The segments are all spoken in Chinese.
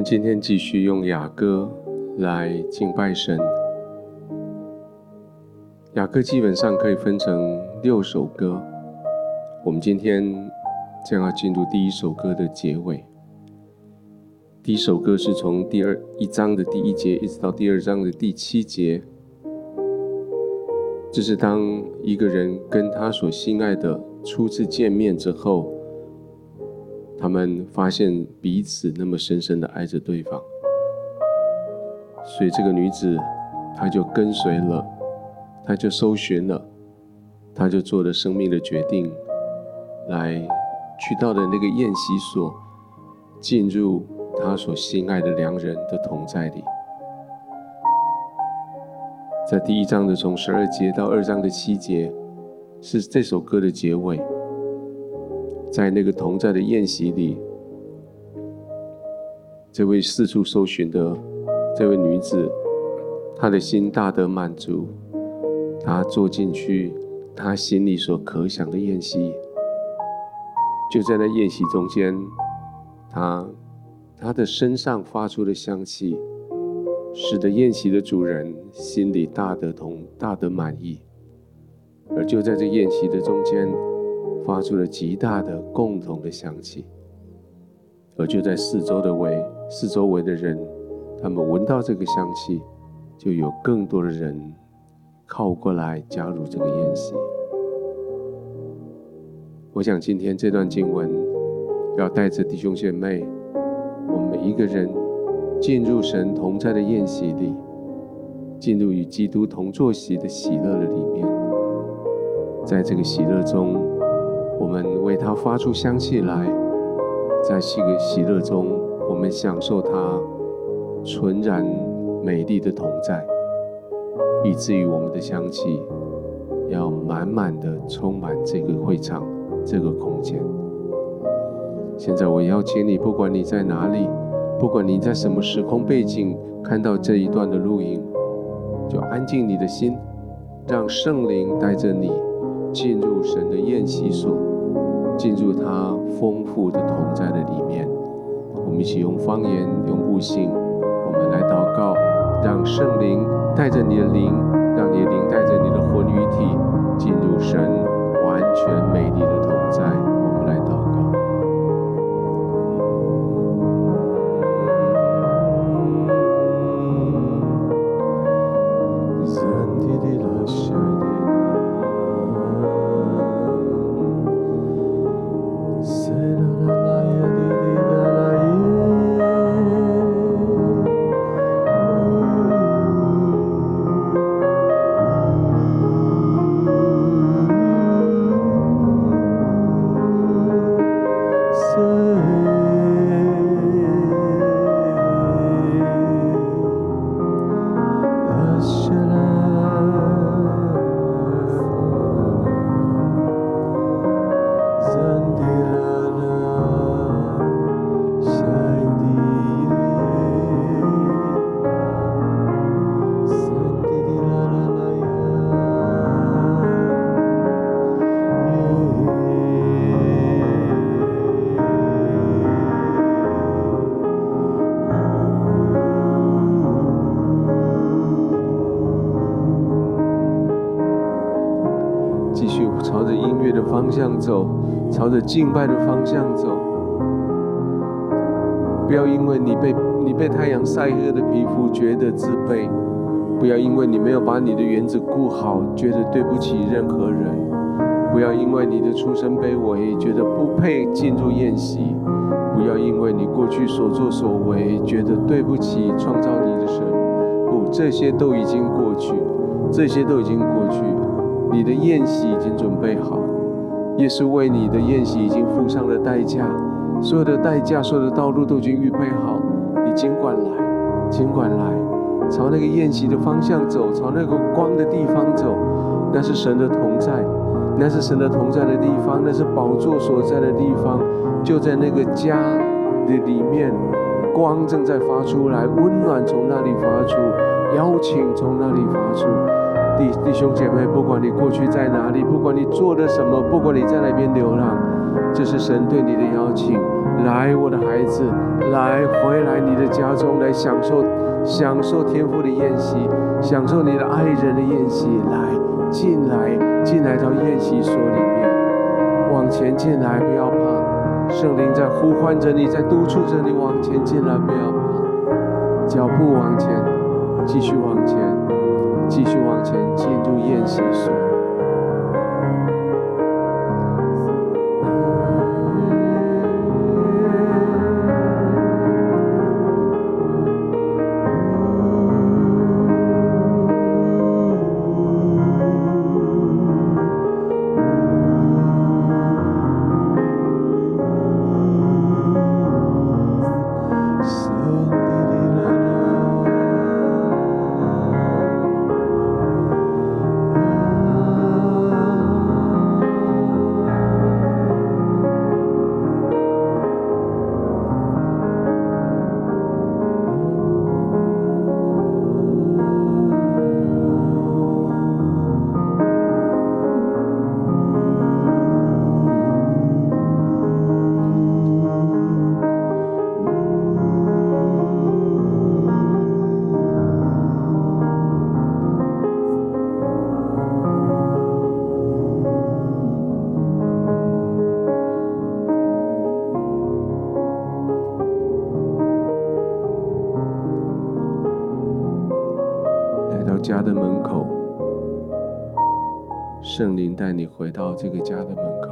们今天继续用雅歌来敬拜神。雅歌基本上可以分成六首歌，我们今天将要进入第一首歌的结尾。第一首歌是从第二一章的第一节一直到第二章的第七节，这是当一个人跟他所心爱的初次见面之后。他们发现彼此那么深深的爱着对方，所以这个女子，她就跟随了，她就搜寻了，她就做了生命的决定，来去到了那个宴席所，进入她所心爱的良人的同在里。在第一章的从十二节到二章的七节，是这首歌的结尾。在那个同在的宴席里，这位四处搜寻的这位女子，她的心大得满足。她坐进去，她心里所可想的宴席，就在那宴席中间，她她的身上发出的香气，使得宴席的主人心里大得同大得满意。而就在这宴席的中间。发出了极大的共同的香气，而就在四周的围，四周围的人，他们闻到这个香气，就有更多的人靠过来加入这个宴席。我想今天这段经文要带着弟兄姐妹，我们每一个人进入神同在的宴席里，进入与基督同坐席的喜乐的里面，在这个喜乐中。我们为他发出香气来，在这个喜乐中，我们享受他纯然美丽的同在，以至于我们的香气要满满的充满这个会场、这个空间。现在我邀请你，不管你在哪里，不管你在什么时空背景看到这一段的录音，就安静你的心，让圣灵带着你进入神的宴席所。进入他丰富的同在的里面，我们一起用方言、用悟性，我们来祷告，让圣灵带着你的灵，让你的灵带着你的魂与体，进入神完全美丽的同在。敬拜的方向走。不要因为你被你被太阳晒黑的皮肤觉得自卑，不要因为你没有把你的园子顾好，觉得对不起任何人。不要因为你的出身卑微，觉得不配进入宴席。不要因为你过去所作所为，觉得对不起创造你的神。不，这些都已经过去，这些都已经过去。你的宴席已经准备好。耶稣为你的宴席已经付上了代价，所有的代价，所有的道路都已经预备好。你尽管来，尽管来，朝那个宴席的方向走，朝那个光的地方走。那是神的同在，那是神的同在的地方，那是宝座所在的地方。就在那个家的里面，光正在发出来，温暖从那里发出，邀请从那里发出。弟弟兄姐妹，不管你过去在哪里，不管你做了什么，不管你在哪边流浪，这是神对你的邀请，来，我的孩子，来回来你的家中，来享受享受天父的宴席，享受你的爱人的宴席。来，进来，进来到宴席所里面，往前进来，不要怕，圣灵在呼唤着你，在督促着你往前进来，不要怕，脚步往前，继续往前，继续往前，进入宴席所。圣灵带你回到这个家的门口，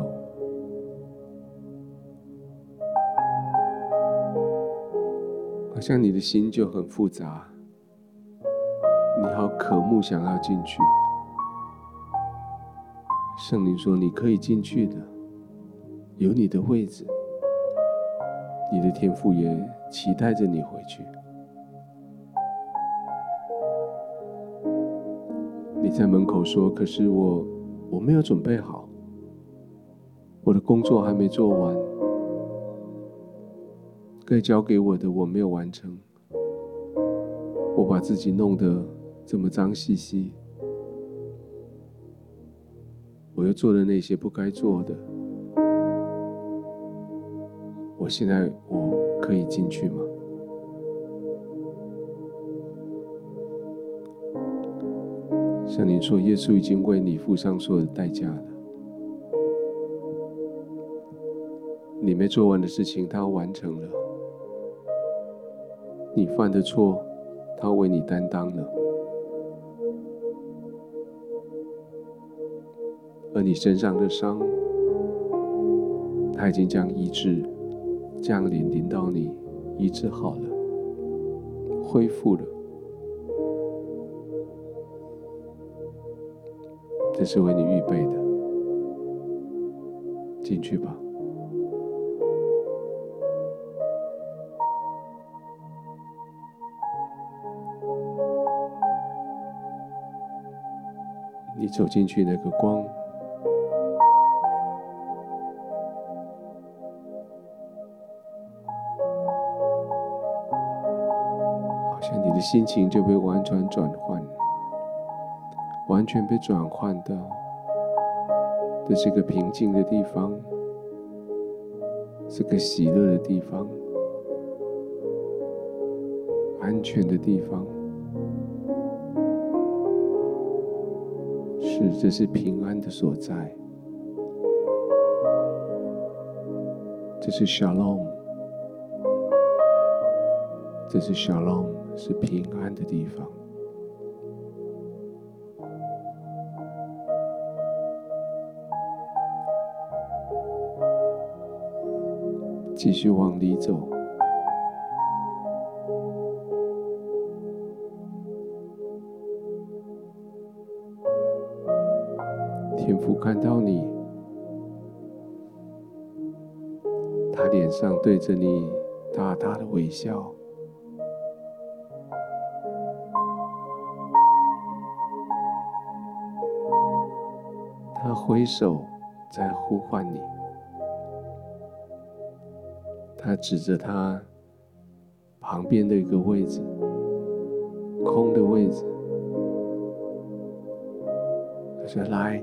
好像你的心就很复杂，你好渴慕想要进去。圣灵说：“你可以进去的，有你的位置，你的天父也期待着你回去。”你在门口说：“可是我……”我没有准备好，我的工作还没做完，该交给我的我没有完成，我把自己弄得这么脏兮兮，我又做了那些不该做的，我现在我可以进去吗？像您说，耶稣已经为你付上所有的代价了。你没做完的事情，他完成了；你犯的错，他为你担当了；而你身上的伤，他已经将医治降临临到你，医治好了，恢复了。这是为你预备的，进去吧。你走进去，那个光，好像你的心情就被完全转换了。完全被转换的，这是一个平静的地方，是个喜乐的地方，安全的地方，是，这是平安的所在，这是 Shalom，这是 Shalom，是平安的地方。继续往里走，天父看到你，他脸上对着你大大的微笑，他挥手在呼唤你。他指着他旁边的一个位置，空的位置。他说：“来，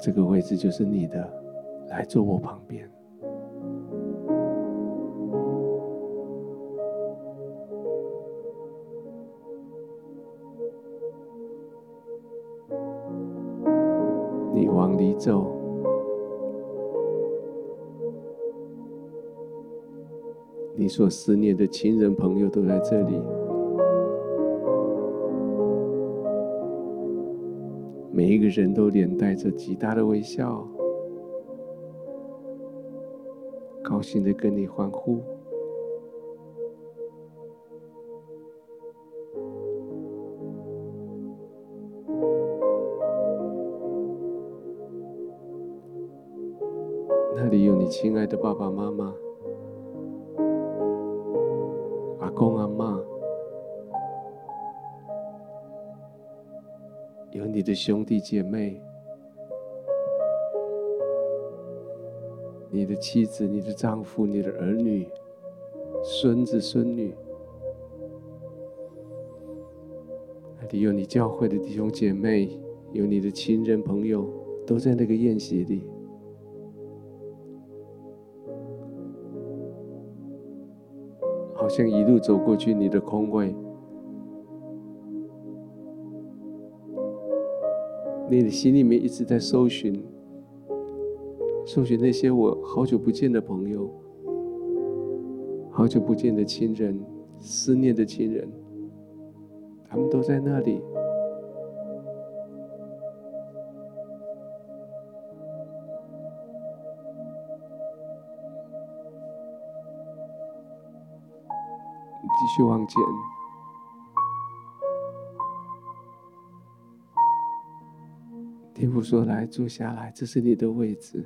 这个位置就是你的，来坐我旁边。”你所思念的亲人朋友都在这里，每一个人都脸带着极大的微笑，高兴的跟你欢呼。那里有你亲爱的爸爸妈妈。有你的兄弟姐妹，你的妻子、你的丈夫、你的儿女、孙子孙女，那里有你教会的弟兄姐妹，有你的亲人朋友，都在那个宴席里。好像一路走过去，你的空位，你的心里面一直在搜寻，搜寻那些我好久不见的朋友，好久不见的亲人，思念的亲人，他们都在那里。继续往前。天父说：“来，坐下来，这是你的位置。”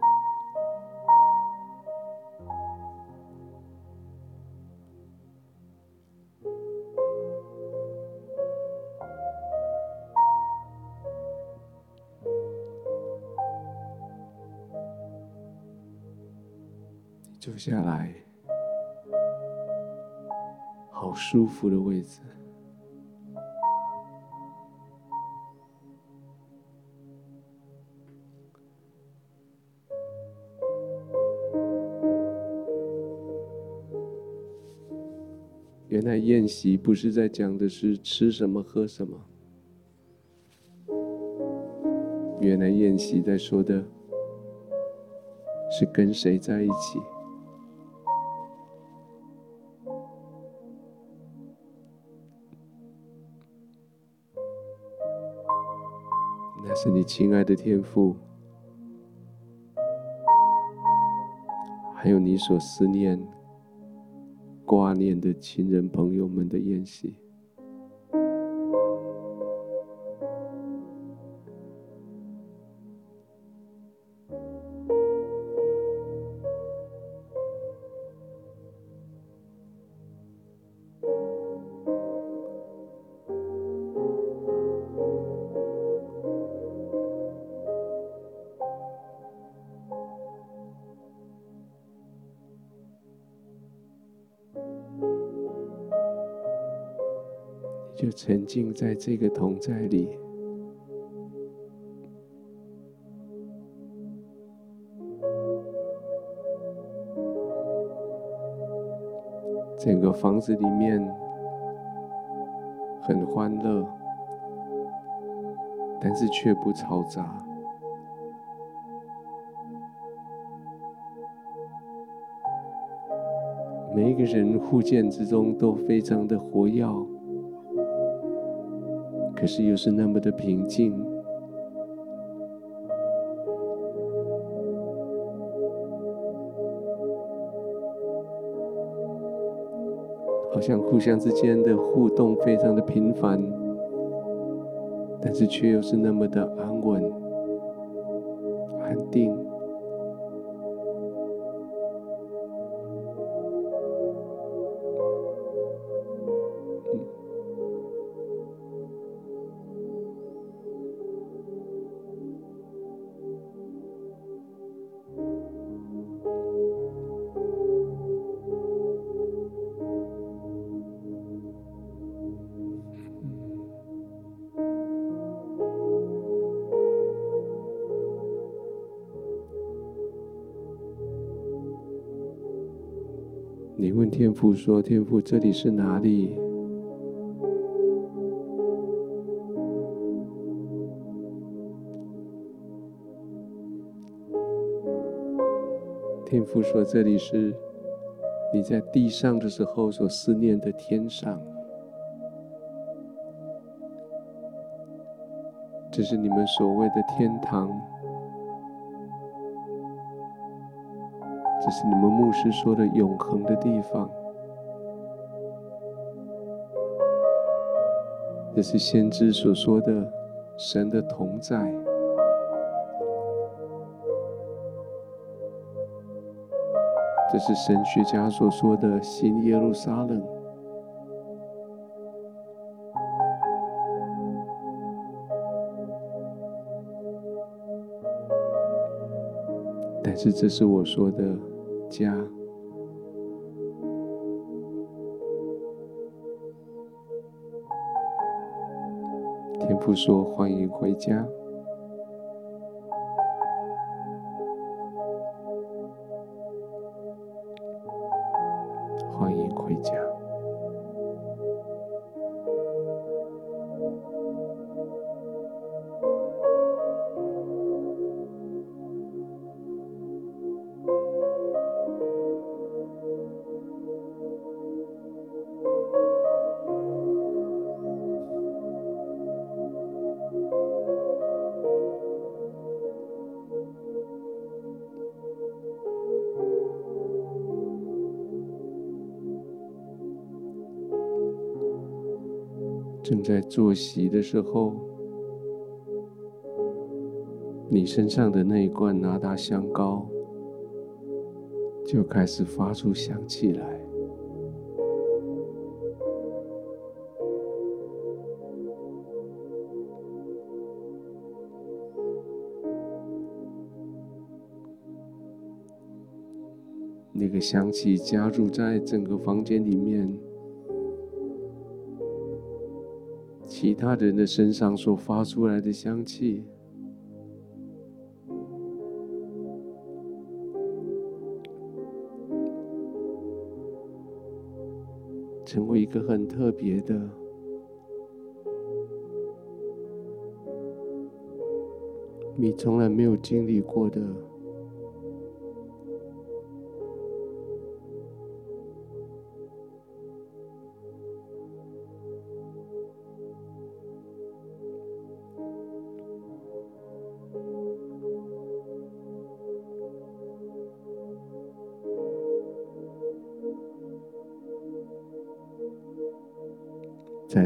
坐下来。好舒服的位置，宴席不是在讲的是吃什么喝什么，原来宴席在说的是跟谁在一起。那是你亲爱的天父，还有你所思念、挂念的亲人朋友们的宴席。就沉浸在这个同在里，整个房子里面很欢乐，但是却不嘈杂。每一个人互见之中都非常的活跃。可是又是那么的平静，好像互相之间的互动非常的频繁，但是却又是那么的安稳、安定。天父说天父这里是哪里？天父说这里是你在地上的时候所思念的天上。这是你们所谓的天堂。这是你们牧师说的永恒的地方，这是先知所说的神的同在。”这是神学家所说的新耶路撒冷，但是这是我说的家。天父说：“欢迎回家。”在坐席的时候，你身上的那一罐哪哒香膏就开始发出香气来。那个香气加入在整个房间里面。其他人的身上所发出来的香气，成为一个很特别的，你从来没有经历过的。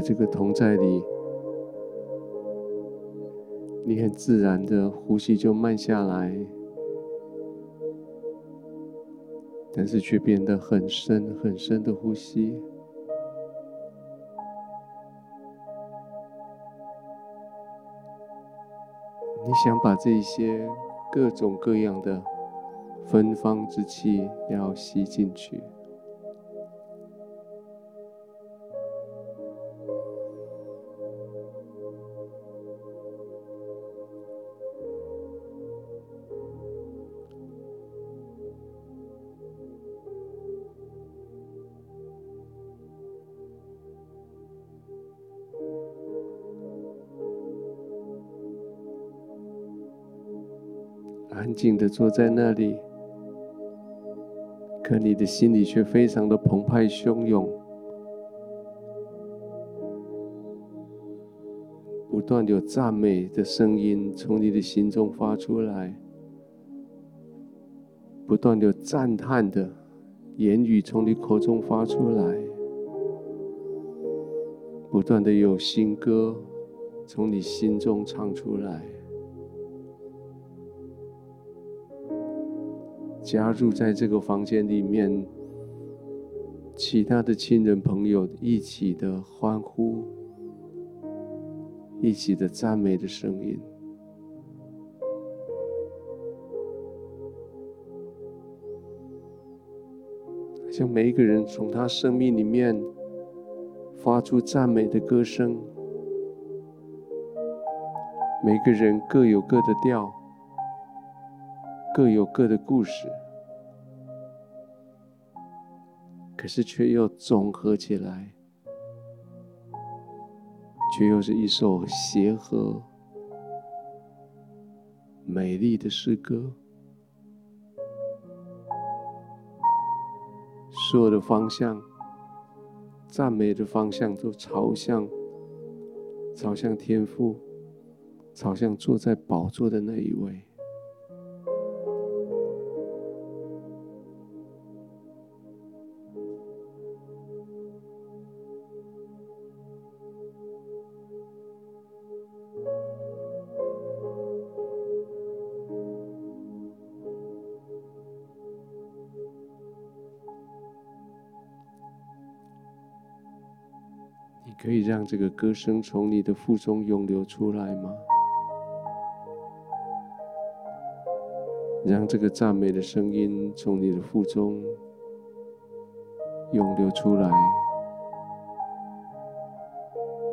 这个同在里，你很自然的呼吸就慢下来，但是却变得很深很深的呼吸。你想把这些各种各样的芬芳之气要吸进去。静的坐在那里，可你的心里却非常的澎湃汹涌，不断有赞美的声音从你的心中发出来，不断有赞叹的言语从你口中发出来，不断的有新歌从你心中唱出来。加入在这个房间里面，其他的亲人朋友一起的欢呼，一起的赞美的声音，像每一个人从他生命里面发出赞美的歌声，每个人各有各的调。各有各的故事，可是却又总合起来，却又是一首协和、美丽的诗歌。所有的方向，赞美的方向都朝向，朝向天父，朝向坐在宝座的那一位。你可以让这个歌声从你的腹中涌流出来吗？让这个赞美的声音从你的腹中涌流出来，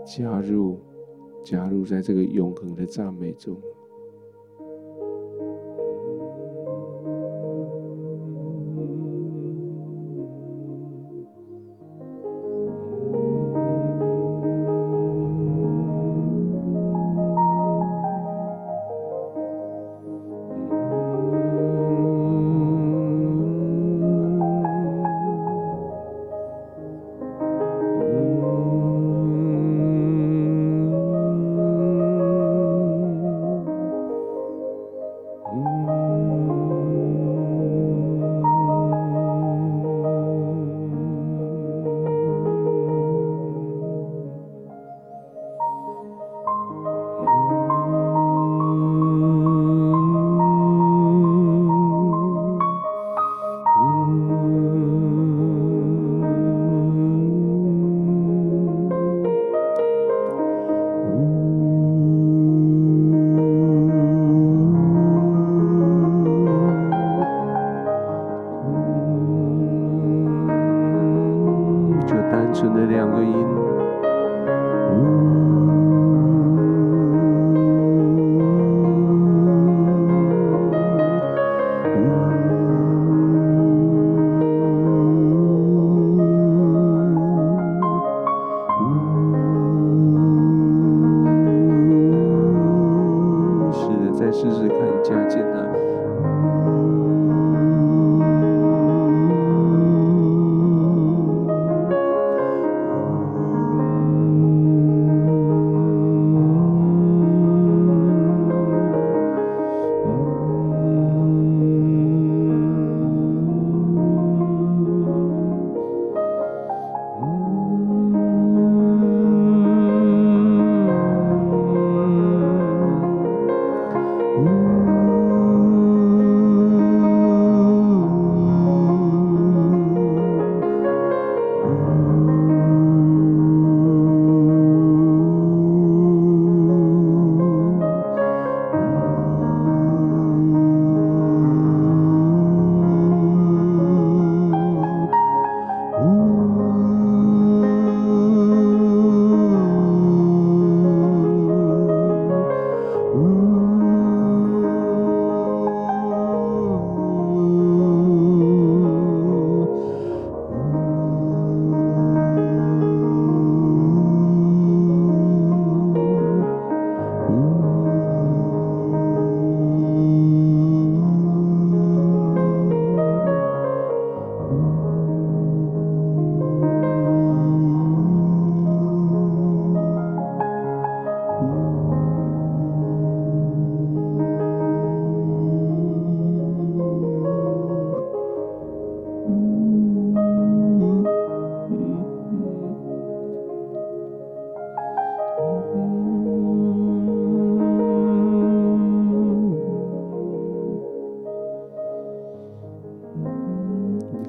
加入，加入在这个永恒的赞美中。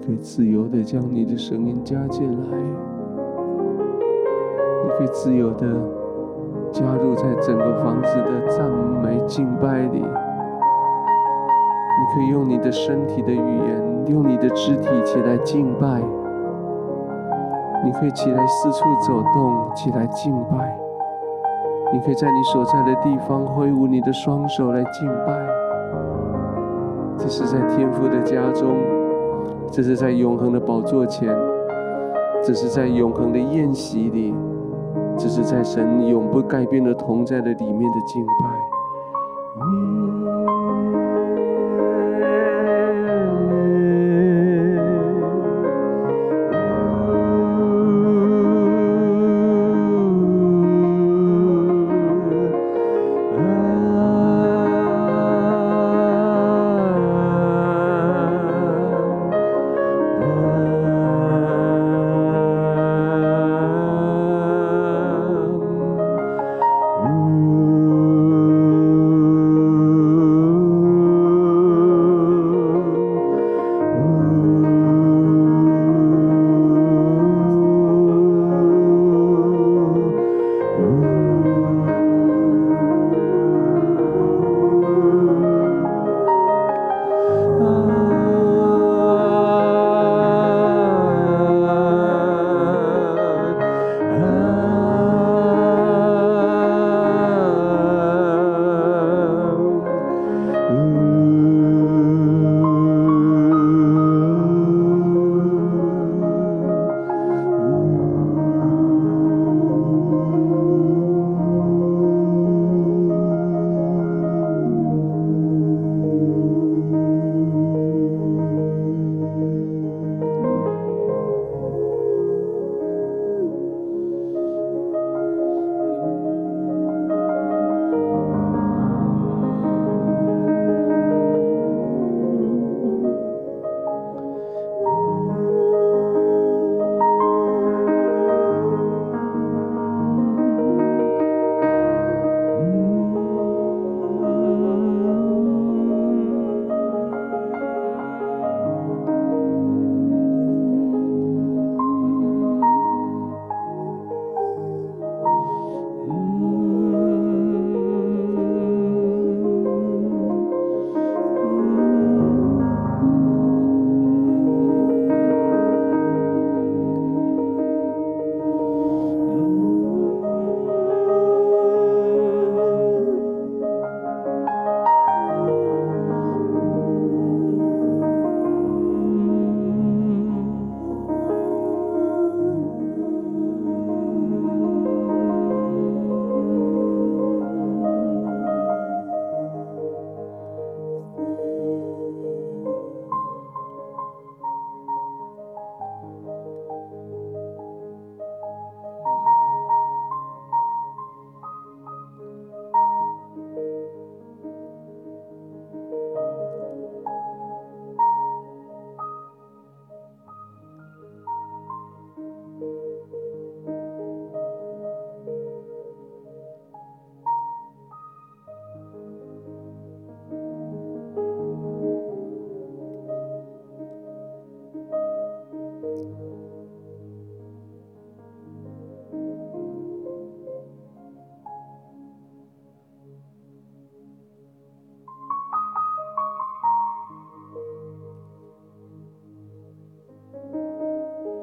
可以自由的将你的声音加进来，你可以自由的加入在整个房子的赞美敬拜里。你可以用你的身体的语言，用你的肢体起来敬拜。你可以起来四处走动，起来敬拜。你可以在你所在的地方挥舞你的双手来敬拜。这是在天父的家中。这是在永恒的宝座前，这是在永恒的宴席里，这是在神永不改变的同在的里面的敬拜。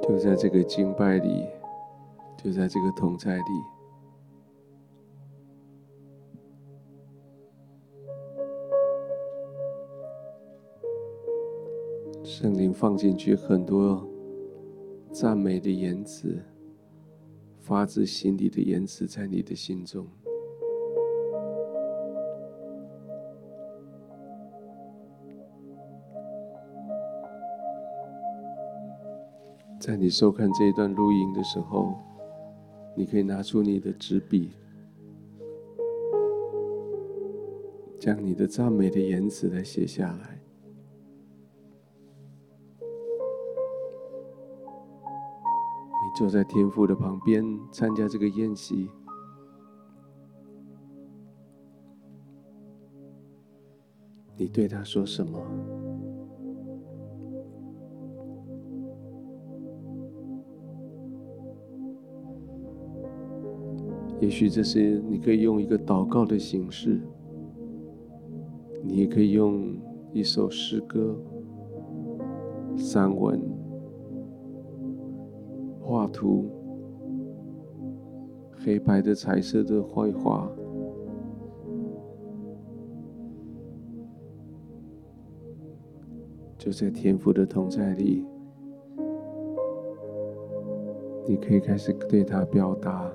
就在这个敬拜里，就在这个同在里，圣灵放进去很多赞美的言辞，发自心底的言辞，在你的心中。在你收看这一段录音的时候，你可以拿出你的纸笔，将你的赞美的言辞来写下来。你坐在天父的旁边，参加这个宴席，你对他说什么？也许这些你可以用一个祷告的形式，你也可以用一首诗歌、散文、画图、黑白的、彩色的绘画，就在天父的同在里，你可以开始对他表达。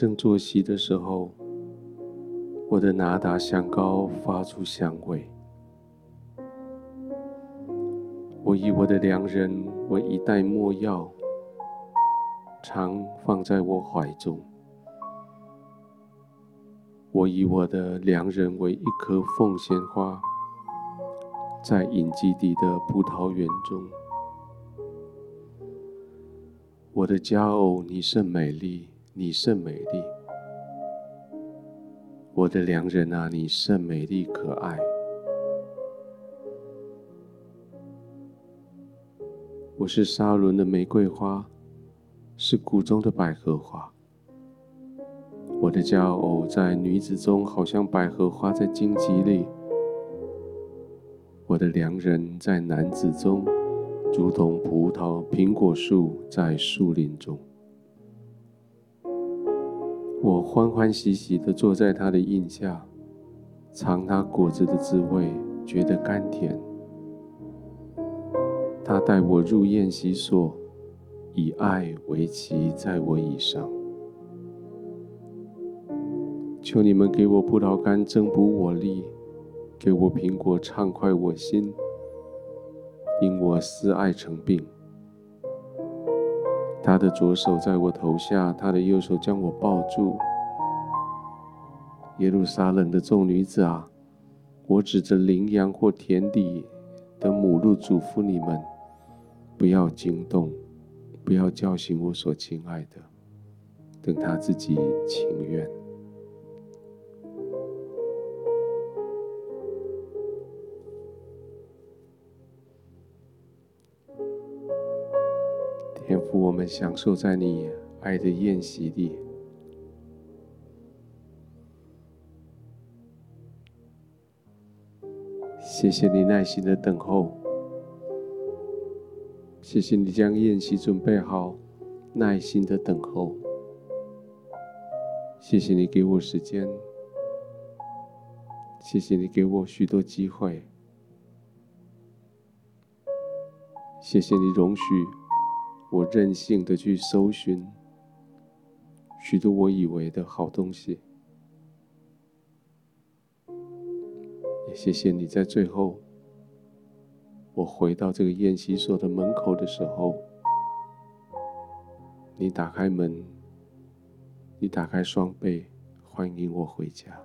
正坐席的时候，我的拿达香膏发出香味。我以我的良人为一袋没药，常放在我怀中。我以我的良人为一棵凤仙花，在隐基底的葡萄园中。我的佳偶，你甚美丽，你甚美丽。我的良人啊，你甚美丽可爱。我是沙仑的玫瑰花，是谷中的百合花。我的佳偶在女子中，好像百合花在荆棘里；我的良人在男子中，如同葡萄、苹果树在树林中。我欢欢喜喜地坐在他的荫下，尝他果子的滋味，觉得甘甜。他带我入宴席所，以爱为旗在我以上。求你们给我葡萄干增补我力，给我苹果畅快我心，因我思爱成病。他的左手在我头下，他的右手将我抱住。耶路撒冷的众女子啊，我指着羚羊或田地的母鹿嘱咐你们：不要惊动，不要叫醒我所亲爱的，等他自己情愿。我们享受在你爱的宴席里。谢谢你耐心的等候，谢谢你将宴席准备好，耐心的等候。谢谢你给我时间，谢谢你给我许多机会，谢谢你容许。我任性的去搜寻许多我以为的好东西，也谢谢你在最后，我回到这个宴席所的门口的时候，你打开门，你打开双臂，欢迎我回家。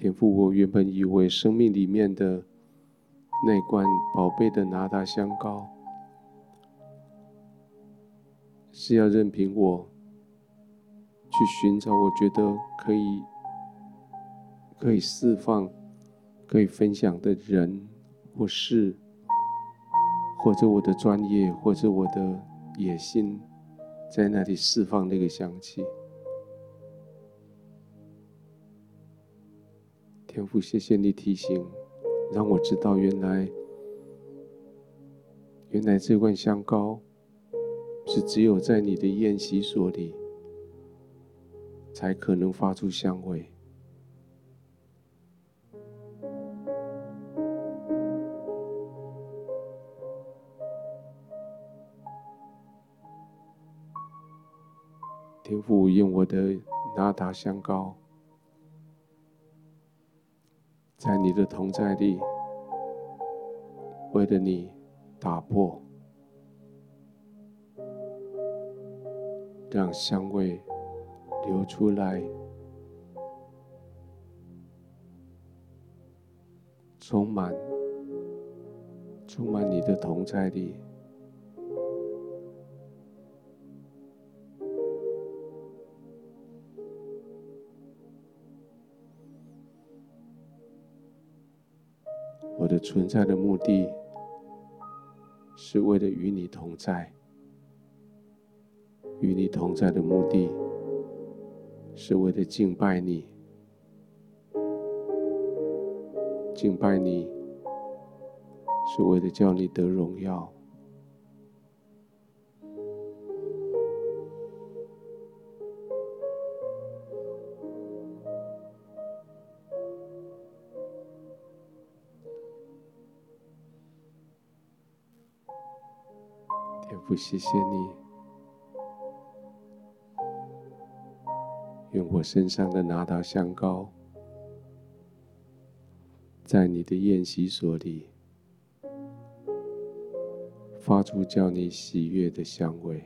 天父，我原本以为生命里面的那罐宝贝的拿达香膏，是要任凭我去寻找，我觉得可以可以释放、可以分享的人或事，或者我的专业，或者我的野心，在那里释放那个香气。天父，谢谢你提醒，让我知道原来，原来这罐香膏是只有在你的宴席所里才可能发出香味。天父，用我的拿达香膏。在你的同在里，为了你打破，让香味流出来，充满，充满你的同在里。存在的目的，是为了与你同在；与你同在的目的，是为了敬拜你。敬拜你，是为了叫你得荣耀。谢谢你，用我身上的那道香膏在你的宴席所里。发出叫你喜悦的香味。